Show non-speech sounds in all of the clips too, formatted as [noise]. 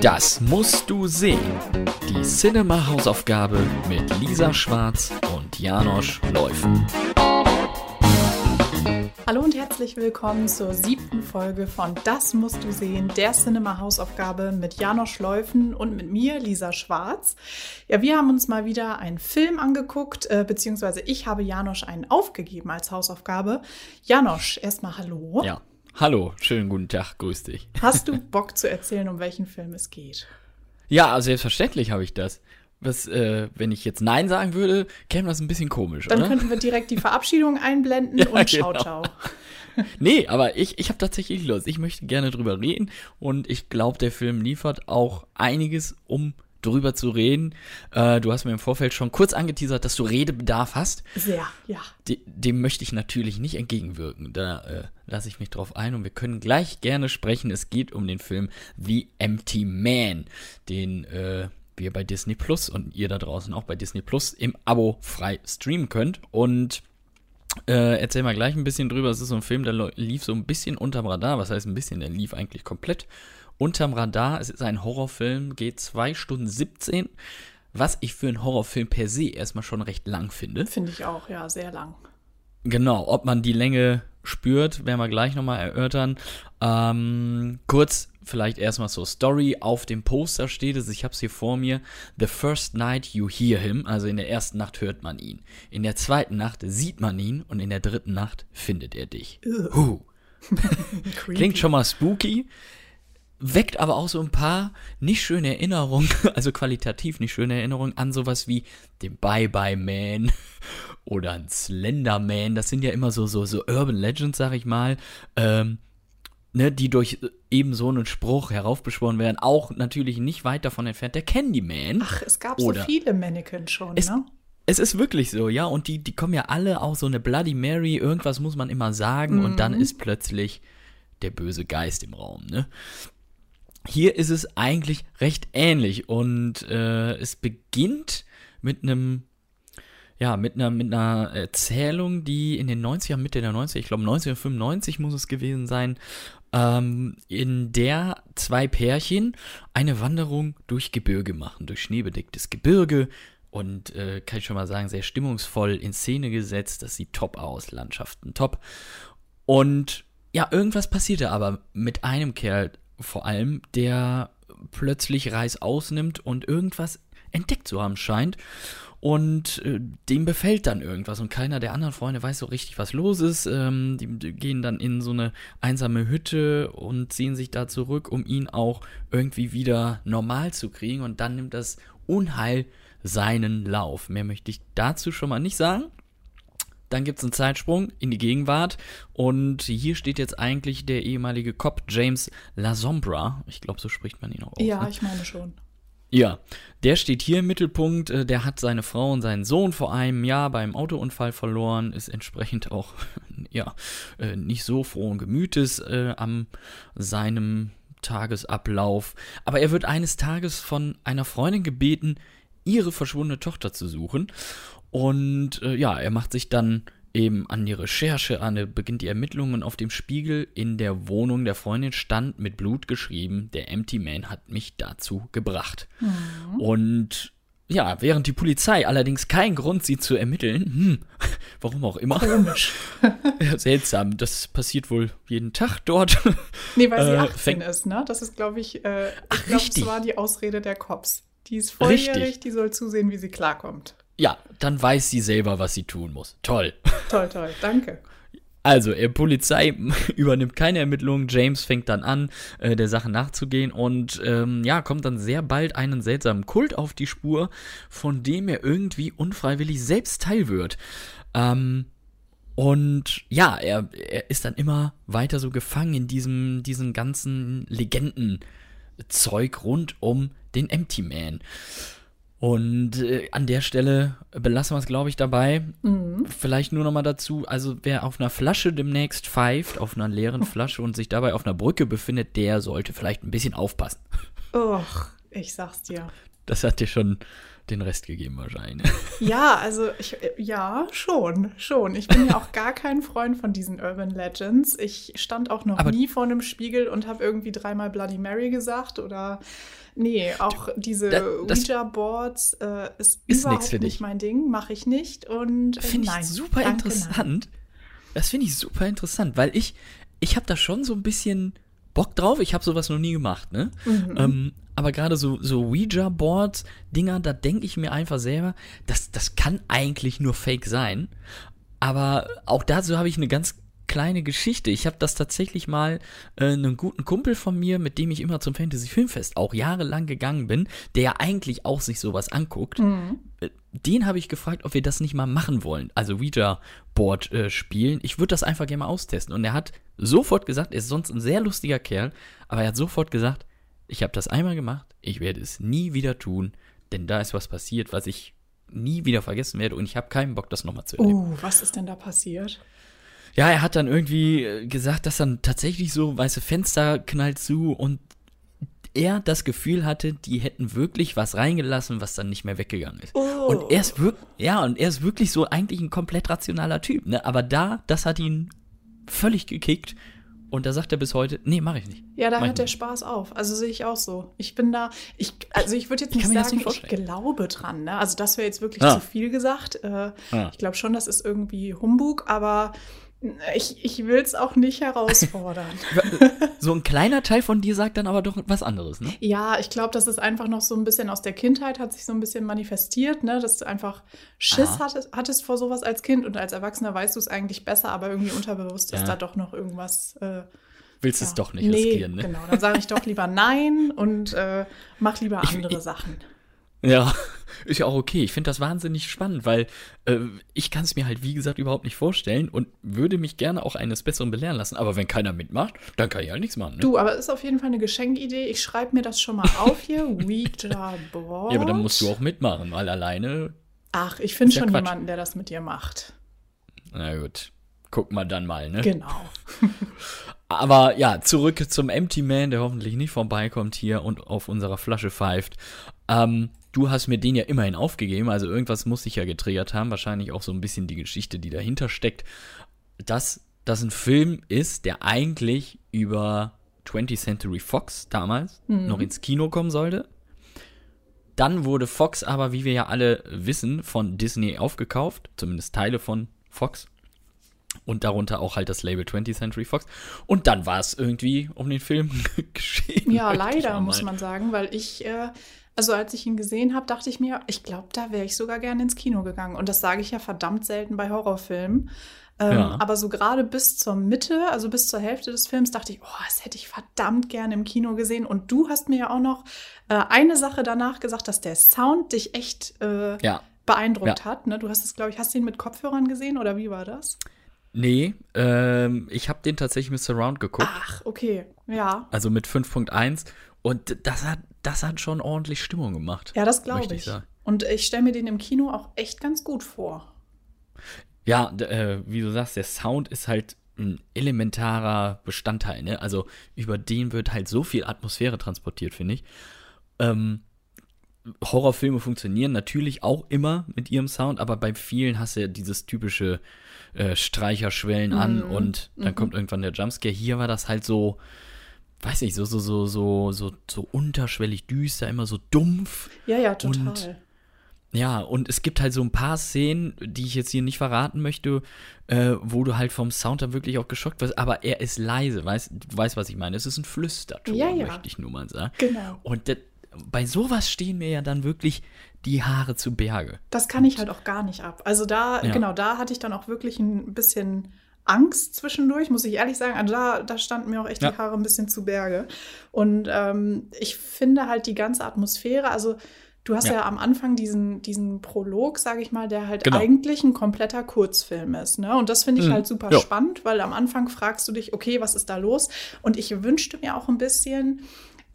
Das musst du sehen. Die Cinema-Hausaufgabe mit Lisa Schwarz und Janosch Läufen. Hallo und herzlich willkommen zur siebten Folge von Das musst du sehen, der Cinema-Hausaufgabe mit Janosch Läufen und mit mir, Lisa Schwarz. Ja, wir haben uns mal wieder einen Film angeguckt, äh, beziehungsweise ich habe Janosch einen aufgegeben als Hausaufgabe. Janosch, erstmal hallo. Ja, hallo, schönen guten Tag, grüß dich. Hast du Bock zu erzählen, um welchen Film es geht? Ja, selbstverständlich habe ich das. Was, äh, wenn ich jetzt Nein sagen würde, käme das ein bisschen komisch, Dann oder? könnten wir direkt die Verabschiedung einblenden [laughs] Ja, und ciao, genau. ciao. [laughs] Nee, aber ich, ich habe tatsächlich Lust. Ich möchte gerne drüber reden und ich glaube, der Film liefert auch einiges, um drüber zu reden. Äh, du hast mir im Vorfeld schon kurz angeteasert, dass du Redebedarf hast. Sehr, ja. De dem möchte ich natürlich nicht entgegenwirken. Da äh, lasse ich mich drauf ein und wir können gleich gerne sprechen. Es geht um den Film The Empty Man, den äh, wir bei Disney Plus und ihr da draußen auch bei Disney Plus im Abo frei streamen könnt. Und äh, erzähl mal gleich ein bisschen drüber. Es ist so ein Film, der lief so ein bisschen unterm Radar. Was heißt ein bisschen? Der lief eigentlich komplett unterm Radar. Es ist ein Horrorfilm, geht 2 Stunden 17. Was ich für einen Horrorfilm per se erstmal schon recht lang finde. Finde ich auch, ja, sehr lang. Genau, ob man die Länge spürt, werden wir gleich nochmal erörtern. Ähm, kurz vielleicht erstmal so Story. Auf dem Poster steht es, ich habe es hier vor mir, The first night you hear him, also in der ersten Nacht hört man ihn. In der zweiten Nacht sieht man ihn und in der dritten Nacht findet er dich. Huh. [laughs] [laughs] Klingt schon mal spooky, weckt aber auch so ein paar nicht schöne Erinnerungen, [laughs] also qualitativ nicht schöne Erinnerungen an sowas wie den Bye-Bye Man [laughs] oder ein Slender Man. Das sind ja immer so, so, so Urban Legends, sag ich mal, ähm, ne, die durch eben so einen Spruch heraufbeschworen werden. Auch natürlich nicht weit davon entfernt der Candyman. Ach, es gab Oder- so viele Mannequins schon, Es- ne? Es ist wirklich so, ja, und die, die kommen ja alle auch so eine Bloody Mary, irgendwas muss man immer sagen und dann ist plötzlich der böse Geist im Raum, ne? Hier ist es eigentlich recht ähnlich und äh, es beginnt mit einem, ja, mit einer, mit einer Erzählung, die in den 90ern, Mitte der 90er, ich glaube 1995 muss es gewesen sein, ähm, in der zwei Pärchen eine Wanderung durch Gebirge machen, durch schneebedecktes Gebirge und äh, kann ich schon mal sagen, sehr stimmungsvoll in Szene gesetzt. Das sieht top aus, Landschaften top. Und ja, irgendwas passierte aber mit einem Kerl vor allem, der plötzlich Reis ausnimmt und irgendwas entdeckt zu haben scheint. Und äh, dem befällt dann irgendwas und keiner der anderen Freunde weiß so richtig, was los ist. Ähm, die, die gehen dann in so eine einsame Hütte und ziehen sich da zurück, um ihn auch irgendwie wieder normal zu kriegen. Und dann nimmt das Unheil seinen Lauf. Mehr möchte ich dazu schon mal nicht sagen. Dann gibt es einen Zeitsprung in die Gegenwart und hier steht jetzt eigentlich der ehemalige Cop James Lasombra. Ich glaube, so spricht man ihn auch aus. Ja, ne? ich meine schon. Ja, der steht hier im Mittelpunkt. äh, Der hat seine Frau und seinen Sohn vor einem Jahr beim Autounfall verloren, ist entsprechend auch [laughs] ja äh, nicht so frohen Gemütes äh, am seinem Tagesablauf. Aber er wird eines Tages von einer Freundin gebeten, ihre verschwundene Tochter zu suchen. Und äh, ja, er macht sich dann eben an die Recherche an, er beginnt die Ermittlungen und auf dem Spiegel in der Wohnung der Freundin stand mit Blut geschrieben, der Empty Man hat mich dazu gebracht. Und ja, während die Polizei allerdings keinen Grund sieht zu ermitteln, hm, [laughs] warum auch immer, Komisch. [laughs] ja, seltsam, das passiert wohl jeden Tag dort. [laughs] Nee, weil sie Äh, 18 fängt- ist, ne? Das ist, glaube ich, äh, ich glaube, das war die Ausrede der Cops. Die ist volljährig, Richtig. die soll zusehen, wie sie klarkommt. Ja, dann weiß sie selber, was sie tun muss. Toll. [laughs] Toll, toll, danke. Also, äh, Polizei [laughs] übernimmt keine Ermittlungen. James fängt dann an, äh, der Sache nachzugehen und ähm, ja, kommt dann sehr bald einen seltsamen Kult auf die Spur, von dem er irgendwie unfreiwillig selbst Teil wird. Ähm, und ja, er, er ist dann immer weiter so gefangen in diesem, diesen ganzen Legendenzeug rund um den Empty Man. Und äh, an der Stelle belassen wir es, glaube ich, dabei. Vielleicht nur noch mal dazu, also wer auf einer Flasche demnächst pfeift, auf einer leeren Flasche und sich dabei auf einer Brücke befindet, der sollte vielleicht ein bisschen aufpassen. Och, ich sag's dir. Das hat dir schon den Rest gegeben wahrscheinlich. [laughs] Ja, also ich, ja, schon, schon. Ich bin ja auch gar kein Freund von diesen Urban Legends. Ich stand auch noch Aber nie vor einem Spiegel und habe irgendwie dreimal Bloody Mary gesagt oder nee, auch diese Ouija-Boards äh, ist, ist überhaupt nicht mein Ding, mache ich nicht und äh, finde ich super danke, interessant. Nein. Das finde ich super interessant, weil ich ich habe da schon so ein bisschen Bock drauf. Ich habe sowas noch nie gemacht, ne? Mhm. Ähm, aber gerade so, so Ouija-Board-Dinger, da denke ich mir einfach selber, das, das kann eigentlich nur Fake sein. Aber auch dazu habe ich eine ganz kleine Geschichte. Ich habe das tatsächlich mal äh, einen guten Kumpel von mir, mit dem ich immer zum Fantasy Filmfest auch jahrelang gegangen bin, der eigentlich auch sich sowas anguckt. Mhm. Äh, den habe ich gefragt, ob wir das nicht mal machen wollen. Also Ouija Board äh, spielen. Ich würde das einfach gerne mal austesten. Und er hat sofort gesagt, er ist sonst ein sehr lustiger Kerl, aber er hat sofort gesagt, ich habe das einmal gemacht, ich werde es nie wieder tun, denn da ist was passiert, was ich nie wieder vergessen werde und ich habe keinen Bock, das nochmal zu erleben. Oh, was ist denn da passiert? Ja, er hat dann irgendwie äh, gesagt, dass dann tatsächlich so weiße Fenster knallt zu und er das Gefühl hatte, die hätten wirklich was reingelassen, was dann nicht mehr weggegangen ist. Oh. Und er ist wirklich, ja, und er ist wirklich so eigentlich ein komplett rationaler Typ, ne? Aber da, das hat ihn völlig gekickt und da sagt er bis heute, nee, mache ich nicht. Ja, da hört der Spaß auf. Also sehe ich auch so. Ich bin da, ich, also ich würde jetzt nicht sagen, nicht ich glaube dran. Ne? Also das wäre jetzt wirklich ja. zu viel gesagt. Äh, ja. Ich glaube schon, das ist irgendwie Humbug, aber ich, ich will es auch nicht herausfordern. [laughs] so ein kleiner Teil von dir sagt dann aber doch was anderes, ne? Ja, ich glaube, das ist einfach noch so ein bisschen aus der Kindheit, hat sich so ein bisschen manifestiert, ne? Dass du einfach Schiss hattest, hattest, vor sowas als Kind und als Erwachsener weißt du es eigentlich besser, aber irgendwie unterbewusst ja. ist da doch noch irgendwas. Äh, Willst ja. es doch nicht nee, riskieren, ne? Genau, dann sage ich doch lieber nein und äh, mach lieber andere ich, Sachen. Ja, ist ja auch okay. Ich finde das wahnsinnig spannend, weil äh, ich kann es mir halt, wie gesagt, überhaupt nicht vorstellen und würde mich gerne auch eines Besseren belehren lassen. Aber wenn keiner mitmacht, dann kann ich halt nichts machen. Ne? Du, aber ist auf jeden Fall eine Geschenkidee. Ich schreibe mir das schon mal [laughs] auf hier. Ouija Board. Ja, aber dann musst du auch mitmachen, weil alleine. Ach, ich finde schon Quatsch. jemanden, der das mit dir macht. Na gut. Guck mal dann mal, ne? Genau. [laughs] Aber ja, zurück zum Empty Man, der hoffentlich nicht vorbeikommt hier und auf unserer Flasche pfeift. Ähm, du hast mir den ja immerhin aufgegeben, also irgendwas muss sich ja getriggert haben, wahrscheinlich auch so ein bisschen die Geschichte, die dahinter steckt, dass das ein Film ist, der eigentlich über 20th Century Fox damals mhm. noch ins Kino kommen sollte. Dann wurde Fox aber, wie wir ja alle wissen, von Disney aufgekauft, zumindest Teile von Fox. Und darunter auch halt das Label 20th Century Fox. Und dann war es irgendwie um den Film [laughs] geschehen. Ja, leider, muss man sagen, weil ich äh, also als ich ihn gesehen habe, dachte ich mir, ich glaube, da wäre ich sogar gerne ins Kino gegangen. Und das sage ich ja verdammt selten bei Horrorfilmen. Ähm, ja. Aber so gerade bis zur Mitte, also bis zur Hälfte des Films, dachte ich, oh, das hätte ich verdammt gerne im Kino gesehen. Und du hast mir ja auch noch äh, eine Sache danach gesagt, dass der Sound dich echt äh, ja. beeindruckt ja. hat. Ne? Du hast es, glaube ich, hast du ihn mit Kopfhörern gesehen oder wie war das? Nee, ähm, ich habe den tatsächlich mit Surround geguckt. Ach, okay, ja. Also mit 5.1 und das hat das hat schon ordentlich Stimmung gemacht. Ja, das glaube ich. ich Und ich stelle mir den im Kino auch echt ganz gut vor. Ja, äh, wie du sagst, der Sound ist halt ein elementarer Bestandteil. Ne? Also über den wird halt so viel Atmosphäre transportiert, finde ich. Ähm, Horrorfilme funktionieren natürlich auch immer mit ihrem Sound, aber bei vielen hast du ja dieses typische äh, Streicherschwellen mhm. an und dann mhm. kommt irgendwann der Jumpscare. Hier war das halt so, weiß nicht, so, so, so, so, so, so unterschwellig düster, immer so dumpf. Ja, ja, total. Und, ja, und es gibt halt so ein paar Szenen, die ich jetzt hier nicht verraten möchte, äh, wo du halt vom Sound dann wirklich auch geschockt wirst, aber er ist leise, weißt, du weißt, was ich meine? Es ist ein Flüsterton, ja, ja. möchte ich nur mal sagen. Genau. Und das, bei sowas stehen mir ja dann wirklich die Haare zu Berge. Das kann ich halt auch gar nicht ab. Also da, ja. genau, da hatte ich dann auch wirklich ein bisschen Angst zwischendurch, muss ich ehrlich sagen. Also da, da standen mir auch echt ja. die Haare ein bisschen zu Berge. Und ähm, ich finde halt die ganze Atmosphäre, also du hast ja, ja am Anfang diesen, diesen Prolog, sage ich mal, der halt genau. eigentlich ein kompletter Kurzfilm ist. Ne? Und das finde ich mhm. halt super ja. spannend, weil am Anfang fragst du dich, okay, was ist da los? Und ich wünschte mir auch ein bisschen,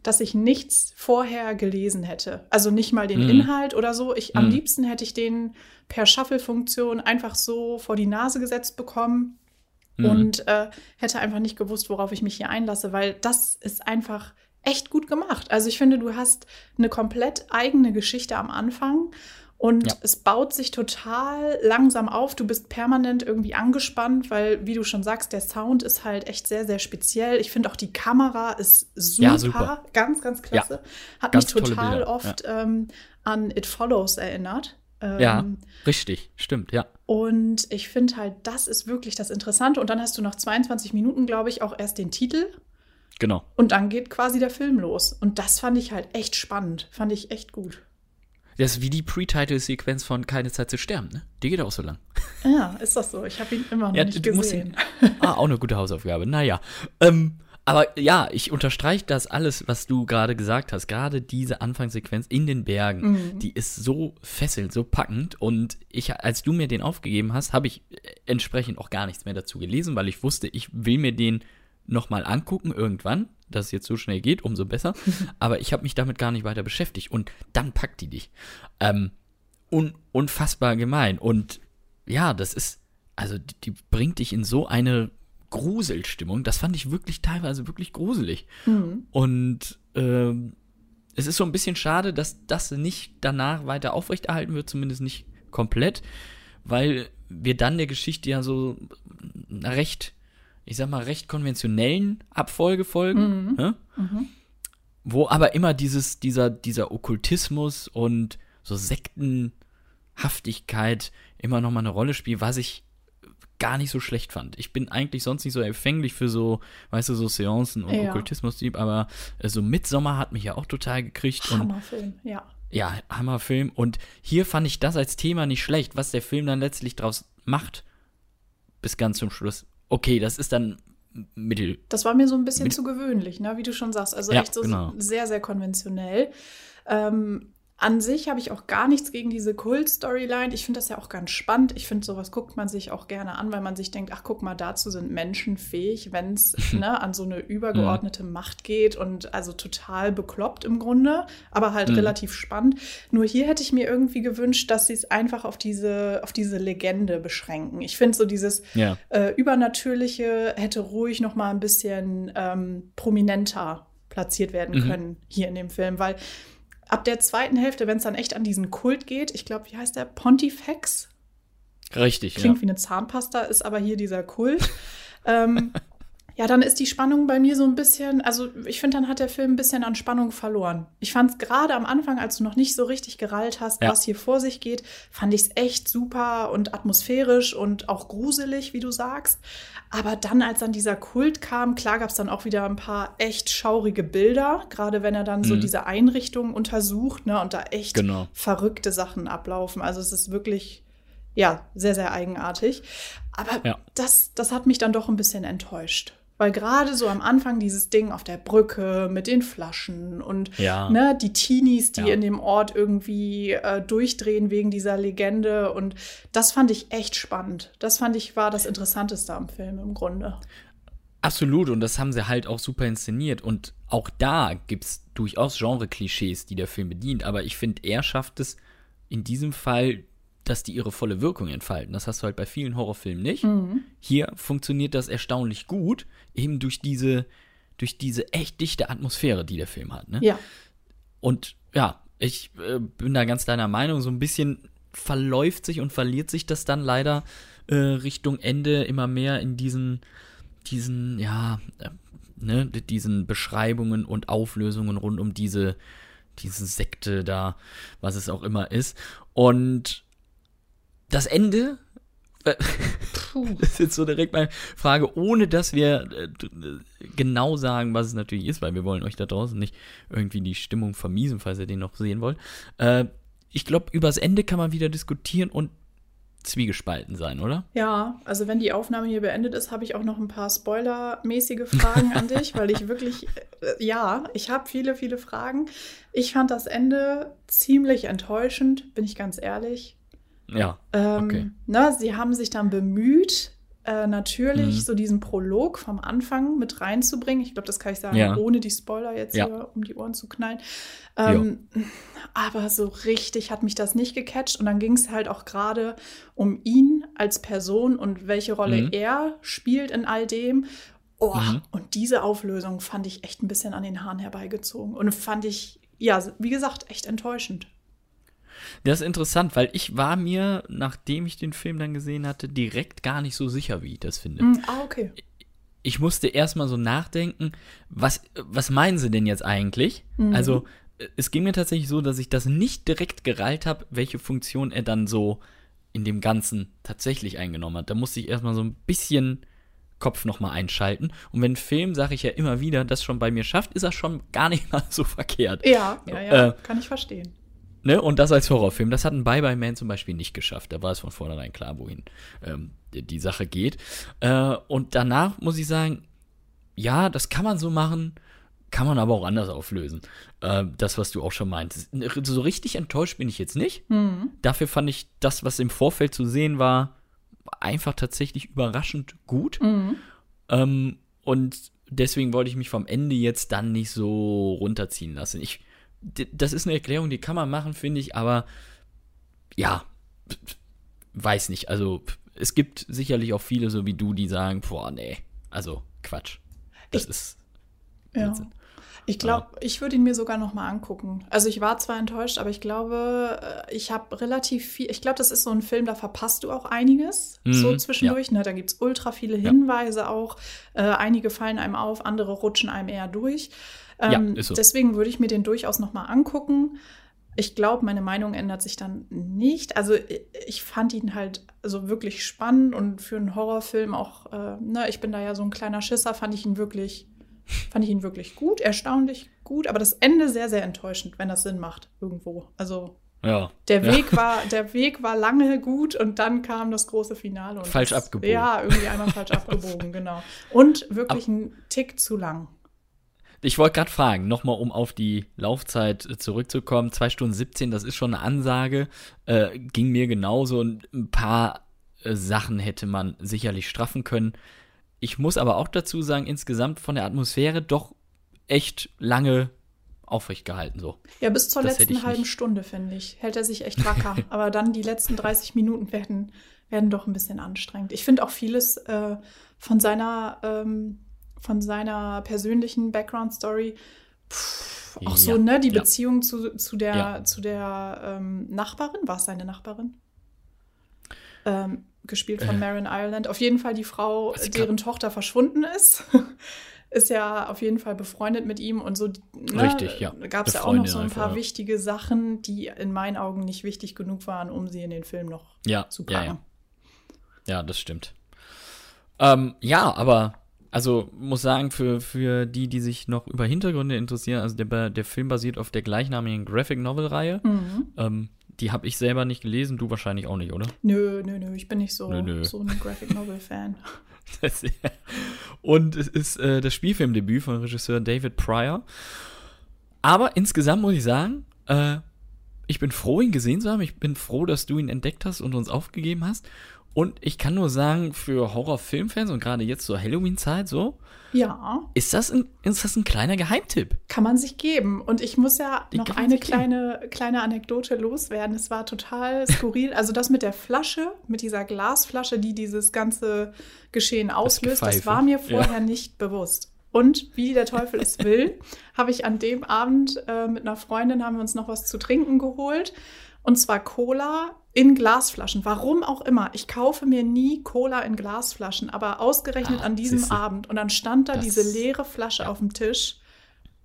dass ich nichts vorher gelesen hätte. Also nicht mal den mhm. Inhalt oder so. Ich, mhm. Am liebsten hätte ich den per Shuffle-Funktion einfach so vor die Nase gesetzt bekommen mhm. und äh, hätte einfach nicht gewusst, worauf ich mich hier einlasse, weil das ist einfach echt gut gemacht. Also ich finde, du hast eine komplett eigene Geschichte am Anfang und ja. es baut sich total langsam auf. Du bist permanent irgendwie angespannt, weil, wie du schon sagst, der Sound ist halt echt sehr, sehr speziell. Ich finde auch die Kamera ist super. Ja, super. Ganz, ganz klasse. Ja, Hat mich total oft ähm, an It Follows erinnert. Ähm, ja, richtig, stimmt, ja. Und ich finde halt, das ist wirklich das Interessante. Und dann hast du nach 22 Minuten, glaube ich, auch erst den Titel. Genau. Und dann geht quasi der Film los. Und das fand ich halt echt spannend. Fand ich echt gut. Das ist wie die Pre-Title-Sequenz von Keine Zeit zu sterben, ne? Die geht auch so lang. Ja, ist das so? Ich habe ihn immer noch ja, nicht gesehen. Ihn, ah, auch eine gute Hausaufgabe. Naja. Ähm, aber ja, ich unterstreiche das alles, was du gerade gesagt hast. Gerade diese Anfangssequenz in den Bergen, mhm. die ist so fesselnd, so packend. Und ich, als du mir den aufgegeben hast, habe ich entsprechend auch gar nichts mehr dazu gelesen, weil ich wusste, ich will mir den nochmal angucken irgendwann dass es jetzt so schnell geht, umso besser. [laughs] Aber ich habe mich damit gar nicht weiter beschäftigt. Und dann packt die dich. Ähm, un unfassbar gemein. Und ja, das ist, also die, die, bringt dich in so eine Gruselstimmung. Das fand ich wirklich teilweise wirklich gruselig. Mhm. Und ähm, es ist so ein bisschen schade, dass das nicht danach weiter aufrechterhalten wird, zumindest nicht komplett, weil wir dann der Geschichte ja so recht ich sag mal, recht konventionellen Abfolge folgen, mhm. Ne? Mhm. wo aber immer dieses, dieser, dieser Okkultismus und so Sektenhaftigkeit immer noch mal eine Rolle spielt, was ich gar nicht so schlecht fand. Ich bin eigentlich sonst nicht so empfänglich für so, weißt du, so Seancen und ja. Okkultismus-Typ, aber äh, so Midsommer hat mich ja auch total gekriegt. Hammerfilm, ja. Ja, Hammerfilm. Und hier fand ich das als Thema nicht schlecht, was der Film dann letztlich draus macht, bis ganz zum Schluss okay, das ist dann mittel. Das war mir so ein bisschen zu gewöhnlich, ne? wie du schon sagst. Also ja, echt so genau. sehr, sehr konventionell. Ähm, an sich habe ich auch gar nichts gegen diese Kult-Storyline. Ich finde das ja auch ganz spannend. Ich finde, sowas guckt man sich auch gerne an, weil man sich denkt, ach guck mal, dazu sind Menschen fähig, wenn es [laughs] ne, an so eine übergeordnete mhm. Macht geht und also total bekloppt im Grunde, aber halt mhm. relativ spannend. Nur hier hätte ich mir irgendwie gewünscht, dass sie es einfach auf diese, auf diese Legende beschränken. Ich finde so dieses ja. äh, Übernatürliche hätte ruhig noch mal ein bisschen ähm, prominenter platziert werden mhm. können hier in dem Film, weil ab der zweiten Hälfte, wenn es dann echt an diesen Kult geht, ich glaube, wie heißt der? Pontifex? Richtig, Klingt ja. wie eine Zahnpasta, ist aber hier dieser Kult. ähm, [laughs] ja, dann ist die Spannung bei mir so ein bisschen, also ich finde, dann hat der Film ein bisschen an Spannung verloren. Ich fand es gerade am Anfang, als du noch nicht so richtig gerallt hast, ja. was hier vor sich geht, fand ich es echt super und atmosphärisch und auch gruselig, wie du sagst. Aber dann, als dann dieser Kult kam, klar gab es dann auch wieder ein paar echt schaurige Bilder, gerade wenn er dann mhm. so diese Einrichtungen untersucht, ne, und da echt genau. verrückte Sachen ablaufen. Also es ist wirklich ja, sehr, sehr eigenartig. Aber ja. das, das hat mich dann doch ein bisschen enttäuscht. Weil gerade so am Anfang dieses Ding auf der Brücke mit den Flaschen und ja. ne, die Teenies, die ja. in dem Ort irgendwie äh, durchdrehen wegen dieser Legende. Und das fand ich echt spannend. Das fand ich war das Interessanteste am Film im Grunde. Absolut, und das haben sie halt auch super inszeniert. Und auch da gibt es durchaus Genre-Klischees, die der Film bedient. Aber ich finde, er schafft es in diesem Fall dass die ihre volle Wirkung entfalten. Das hast du halt bei vielen Horrorfilmen nicht. Mhm. Hier funktioniert das erstaunlich gut, eben durch diese, durch diese echt dichte Atmosphäre, die der Film hat. Ne? Ja. Und ja, ich äh, bin da ganz deiner Meinung, so ein bisschen verläuft sich und verliert sich das dann leider äh, Richtung Ende immer mehr in diesen, diesen, ja, äh, ne, diesen Beschreibungen und Auflösungen rund um diese, diese Sekte da, was es auch immer ist. Und das Ende, Puh. [laughs] das ist jetzt so direkt meine Frage, ohne dass wir äh, genau sagen, was es natürlich ist, weil wir wollen euch da draußen nicht irgendwie die Stimmung vermiesen, falls ihr den noch sehen wollt. Äh, ich glaube, übers Ende kann man wieder diskutieren und zwiegespalten sein, oder? Ja, also wenn die Aufnahme hier beendet ist, habe ich auch noch ein paar spoilermäßige Fragen an dich, weil ich wirklich, äh, ja, ich habe viele, viele Fragen. Ich fand das Ende ziemlich enttäuschend, bin ich ganz ehrlich. Ja. Ähm, okay. ne, sie haben sich dann bemüht, äh, natürlich mhm. so diesen Prolog vom Anfang mit reinzubringen. Ich glaube, das kann ich sagen, ja. ohne die Spoiler jetzt ja. hier um die Ohren zu knallen. Ähm, aber so richtig hat mich das nicht gecatcht. Und dann ging es halt auch gerade um ihn als Person und welche Rolle mhm. er spielt in all dem. Oh, mhm. und diese Auflösung fand ich echt ein bisschen an den Haaren herbeigezogen. Und fand ich, ja, wie gesagt, echt enttäuschend. Das ist interessant, weil ich war mir, nachdem ich den Film dann gesehen hatte, direkt gar nicht so sicher, wie ich das finde. Mm, ah, okay. Ich musste erstmal so nachdenken, was, was meinen sie denn jetzt eigentlich? Mhm. Also, es ging mir tatsächlich so, dass ich das nicht direkt gereilt habe, welche Funktion er dann so in dem Ganzen tatsächlich eingenommen hat. Da musste ich erstmal so ein bisschen Kopf nochmal einschalten. Und wenn ein Film, sage ich ja immer wieder, das schon bei mir schafft, ist er schon gar nicht [laughs] mal so verkehrt. Ja, ja, ja, äh, kann ich verstehen. Ne? Und das als Horrorfilm. Das hat ein Bye Bye Man zum Beispiel nicht geschafft. Da war es von vornherein klar, wohin ähm, die Sache geht. Äh, und danach muss ich sagen, ja, das kann man so machen, kann man aber auch anders auflösen. Äh, das, was du auch schon meintest. So richtig enttäuscht bin ich jetzt nicht. Mhm. Dafür fand ich das, was im Vorfeld zu sehen war, einfach tatsächlich überraschend gut. Mhm. Ähm, und deswegen wollte ich mich vom Ende jetzt dann nicht so runterziehen lassen. Ich das ist eine Erklärung, die kann man machen, finde ich, aber ja, weiß nicht. Also es gibt sicherlich auch viele, so wie du, die sagen, boah, nee, also Quatsch. Das ich, ist. Ja. Ich glaube, ich würde ihn mir sogar noch mal angucken. Also ich war zwar enttäuscht, aber ich glaube, äh, ich habe relativ viel. Ich glaube, das ist so ein Film, da verpasst du auch einiges mhm, so zwischendurch. Ja. Ne? Da gibt es ultra viele Hinweise ja. auch. Äh, einige fallen einem auf, andere rutschen einem eher durch. Ähm, ja, so. Deswegen würde ich mir den durchaus noch mal angucken. Ich glaube, meine Meinung ändert sich dann nicht. Also ich fand ihn halt so wirklich spannend und für einen Horrorfilm auch, äh, ne, ich bin da ja so ein kleiner Schisser, fand ich ihn wirklich, fand ich ihn wirklich gut, erstaunlich gut, aber das Ende sehr, sehr enttäuschend, wenn das Sinn macht irgendwo. Also ja. Der Weg ja. war, [laughs] der Weg war lange gut und dann kam das große Finale. falsch abgebogen. Ja, irgendwie einmal falsch [laughs] abgebogen, genau. Und wirklich Ab ein Tick zu lang. Ich wollte gerade fragen, nochmal um auf die Laufzeit äh, zurückzukommen. Zwei Stunden 17, das ist schon eine Ansage. Äh, ging mir genauso und ein paar äh, Sachen hätte man sicherlich straffen können. Ich muss aber auch dazu sagen, insgesamt von der Atmosphäre doch echt lange aufrecht gehalten so. Ja, bis zur das letzten halben nicht. Stunde, finde ich, hält er sich echt wacker. [laughs] aber dann die letzten 30 Minuten werden, werden doch ein bisschen anstrengend. Ich finde auch vieles äh, von seiner ähm, von seiner persönlichen Background-Story. Auch ja, so, ne, die ja. Beziehung zu, zu der, ja. zu der ähm, Nachbarin, war es seine Nachbarin? Ähm, gespielt von äh. Marin Ireland. Auf jeden Fall die Frau, deren Tochter verschwunden ist. [laughs] ist ja auf jeden Fall befreundet mit ihm und so. Ne, Richtig, ja. Gab es ja auch noch so ein paar einfach, wichtige Sachen, die in meinen Augen nicht wichtig genug waren, um sie in den Film noch zu packen. Ja, ja. ja das stimmt. Ähm, ja, aber also muss sagen, für, für die, die sich noch über Hintergründe interessieren, also der, der Film basiert auf der gleichnamigen Graphic Novel-Reihe. Mhm. Ähm, die habe ich selber nicht gelesen, du wahrscheinlich auch nicht, oder? Nö, nö, nö, ich bin nicht so, nö, nö. so ein Graphic Novel-Fan. [laughs] Und es ist äh, das Spielfilmdebüt von Regisseur David Pryor. Aber insgesamt muss ich sagen, äh, ich bin froh, ihn gesehen zu haben. Ich bin froh, dass du ihn entdeckt hast und uns aufgegeben hast. Und ich kann nur sagen, für Horrorfilmfans und gerade jetzt zur Halloween-Zeit so, ja. Ist das, ein, ist das ein kleiner Geheimtipp? Kann man sich geben. Und ich muss ja Die noch eine kleine, kleine Anekdote loswerden. Es war total skurril. also das mit der Flasche, mit dieser Glasflasche, die dieses ganze Geschehen auslöst, das, das war mir vorher ja. nicht bewusst. Und wie der Teufel es will, [laughs] habe ich an dem Abend äh, mit einer Freundin haben wir uns noch was zu trinken geholt. Und zwar Cola in Glasflaschen. Warum auch immer. Ich kaufe mir nie Cola in Glasflaschen, aber ausgerechnet ah, an diesem siehste. Abend. Und dann stand da das, diese leere Flasche ja. auf dem Tisch.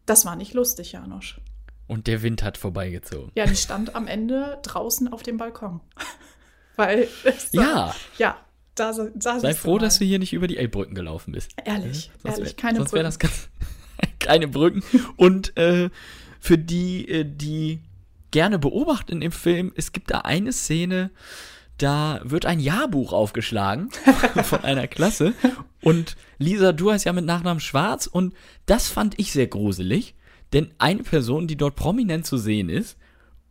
Das war nicht lustig, Janosch. Und der Wind hat vorbeigezogen. Ja, die stand am Ende draußen auf dem Balkon. [laughs] Weil. ja. Ja. Da, da Sei froh, dass du hier nicht über die Elbbrücken gelaufen bist. Ehrlich, ja, ehrlich, wär, keine sonst Brücken. Sonst wäre das ganz, [laughs] keine Brücken. Und äh, für die, äh, die gerne beobachten im Film, es gibt da eine Szene, da wird ein Jahrbuch aufgeschlagen [laughs] von einer Klasse. Und Lisa, du heißt ja mit Nachnamen Schwarz und das fand ich sehr gruselig, denn eine Person, die dort prominent zu sehen ist,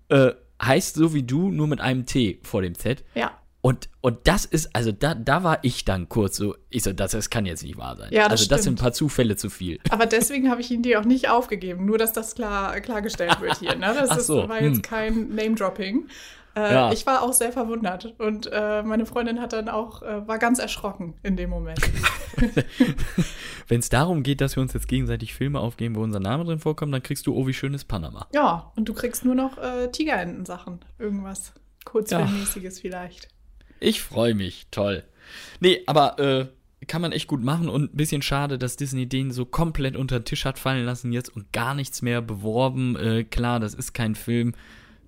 äh, heißt so wie du, nur mit einem T vor dem Z. Ja. Und, und das ist, also da, da war ich dann kurz so, ich so, das, das kann jetzt nicht wahr sein. Ja, das also das sind ein paar Zufälle zu viel. Aber deswegen habe ich ihn dir auch nicht aufgegeben, nur dass das klar, klargestellt wird hier. Ne? Das Ach so, ist, war hm. jetzt kein Name-Dropping. Äh, Ja. Ich war auch sehr verwundert und äh, meine Freundin hat dann auch, äh, war ganz erschrocken in dem Moment. [laughs] Wenn es darum geht, dass wir uns jetzt gegenseitig Filme aufgeben, wo unser Name drin vorkommt, dann kriegst du Oh, wie schön ist Panama. ja, und du kriegst nur noch äh, Tigerenten-Sachen. Irgendwas Kurzfilmmäßiges vielleicht. Ich freue mich, toll. Nee, aber äh, kann man echt gut machen und ein bisschen schade, dass Disney den so komplett unter den Tisch hat fallen lassen jetzt und gar nichts mehr beworben. Äh, klar, das ist kein Film,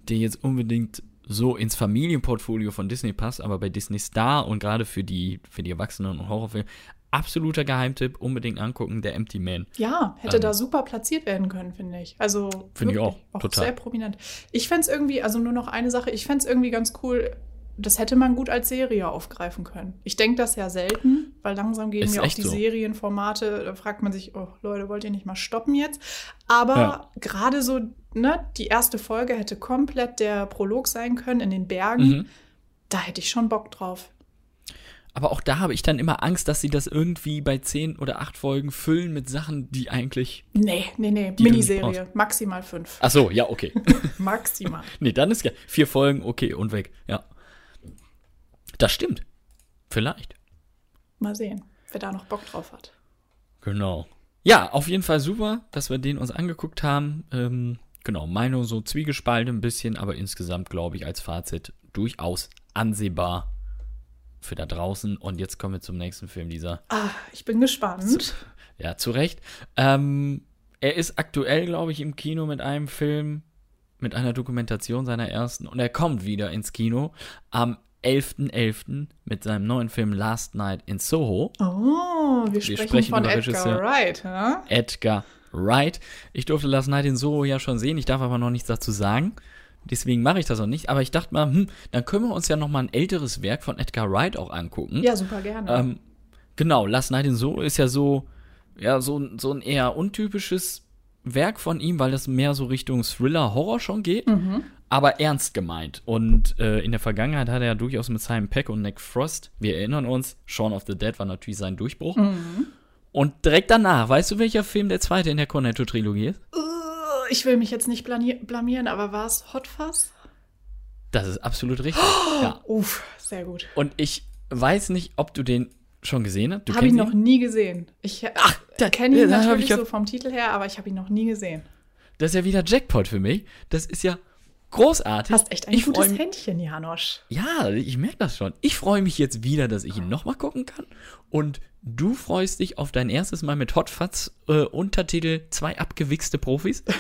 der jetzt unbedingt so ins Familienportfolio von Disney passt, aber bei Disney Star und gerade für die, für die Erwachsenen und Horrorfilme, absoluter Geheimtipp, unbedingt angucken, der Empty Man. Ja, hätte Ähm. da super platziert werden können, finde ich. Also Finde ich wirklich, auch, total. sehr prominent. Ich fände es irgendwie, also nur noch eine Sache, ich fände es irgendwie ganz cool, das hätte man gut als Serie aufgreifen können. Ich denke das ja selten, weil langsam gehen Ist mir auch die so. Serienformate, da fragt man sich, oh Leute, wollt ihr nicht mal stoppen jetzt? Aber Ja. gerade so, ne, die erste Folge hätte komplett der Prolog sein können in den Bergen. Mhm. Da hätte ich schon Bock drauf. Aber auch da habe ich dann immer Angst, dass sie das irgendwie bei zehn oder acht Folgen füllen mit Sachen, die eigentlich. Nee, nee, nee, Miniserie, maximal fünf. Ach so, ja, okay. [laughs] Maximal. [laughs] nee, dann ist ja vier Folgen, okay, und weg. Ja. Das stimmt. Vielleicht. Mal sehen, wer da noch Bock drauf hat. Genau. Ja, auf jeden Fall super, dass wir den uns angeguckt haben. Ähm, genau, Meinung so zwiegespalten ein bisschen, aber insgesamt glaube ich als Fazit durchaus ansehbar für da draußen. Und jetzt kommen wir zum nächsten Film dieser. Ah, ich bin gespannt. Ja, zu Recht. Ähm, er ist aktuell, glaube ich, im Kino mit einem Film, mit einer Dokumentation seiner ersten. Und er kommt wieder ins Kino am 11.11. mit seinem neuen Film Last Night in Soho. Oh, wir sprechen, sprechen von über Edgar Regisseur. Wright, hä? Edgar Wright. Ich durfte Last Night in Soho ja schon sehen, ich darf aber noch nichts dazu sagen. Deswegen mache ich das auch nicht. Aber ich dachte mal, hm, dann können wir uns ja noch mal ein älteres Werk von Edgar Wright auch angucken. Ja, super gerne. Ähm, genau, Last Night in Soho ist ja so, ja, so, ein- so ein eher untypisches Werk von ihm, weil das mehr so Richtung Thriller-Horror schon geht, aber ernst gemeint. Und äh, in der Vergangenheit hat er ja durchaus mit Simon Peck und Nick Frost, wir erinnern uns, Shaun of the Dead war natürlich sein Durchbruch. Und direkt danach, weißt du, welcher Film der zweite in der Cornetto-Trilogie ist? Uh, ich will mich jetzt nicht blamier- blamieren, aber war es Hot Fuzz? Das ist absolut richtig. [gasps] Ja. Uff, sehr gut. Und ich weiß nicht, ob du den schon gesehen hast. Habe ich kennst noch ihn? nie gesehen. Ich Ach, da- kenne ihn da natürlich so vom Titel her, aber ich habe ihn noch nie gesehen. Das ist ja wieder Jackpot für mich. Das ist ja großartig. Hast echt ein ich gutes mich- Händchen, Janosch. Ja, ich merke das schon. Ich freue mich jetzt wieder, dass ich ihn nochmal gucken kann. Und du freust dich auf dein erstes Mal mit Hot Fuzz äh, Untertitel zwei abgewichste Profis. [laughs]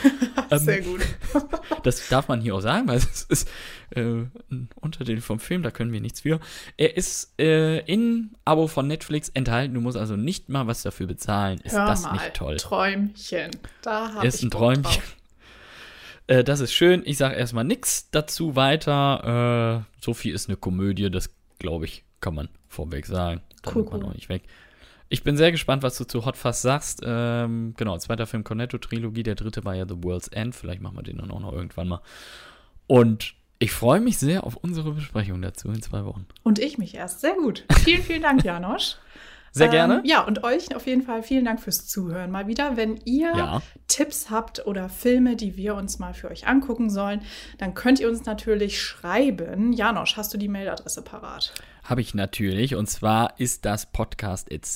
Ähm, Sehr gut. [laughs] Das darf man hier auch sagen, weil es ist äh, ein Untertitel vom Film, da können wir nichts für. Er ist äh, in Abo von Netflix enthalten. Du musst also nicht mal was dafür bezahlen. Ist Hör das mal, nicht toll? Träumchen. Da habe ich ist ein Träumchen. drauf. Äh, das ist schön. Ich sage erstmal nichts dazu weiter. Äh, Sophie ist eine Komödie, das glaube ich, kann man vorweg sagen. Da Cool, man auch nicht weg. Ich bin sehr gespannt, was du zu Hot Fuzz sagst. Ähm, genau, zweiter Film Cornetto-Trilogie, der dritte war ja The World's End. Vielleicht machen wir den dann auch noch irgendwann mal. Und ich freue mich sehr auf unsere Besprechung dazu in zwei Wochen. Und ich mich erst. Sehr gut. Vielen, vielen Dank, [laughs] Janosch. Sehr gerne. Ähm, ja, und euch auf jeden Fall vielen Dank fürs Zuhören mal wieder. Wenn ihr Ja. Tipps habt oder Filme, die wir uns mal für euch angucken sollen, dann könnt ihr uns natürlich schreiben. Janosch, hast du die Mailadresse parat? Habe ich natürlich. Und zwar ist das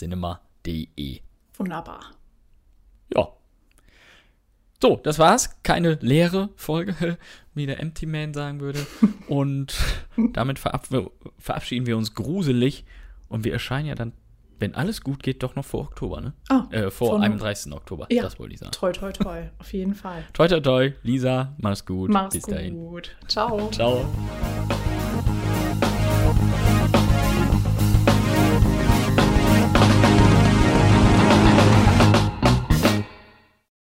podcast.cinema.de. Wunderbar. Ja. So, das war's. Keine leere Folge, [laughs] wie der Empty Man sagen würde. [laughs] Und damit verab verabschieden wir uns gruselig. Und wir erscheinen ja dann, wenn alles gut geht, doch noch vor Oktober, ne? Ah, Äh, vor von- 31. Oktober. Ja. Das wollte ich sagen. Toi, toi, toi. Auf jeden Fall. [laughs] Toi, toi, toi. Lisa, mach's gut. Mach's Bis dahin. gut. Ciao. Ciao.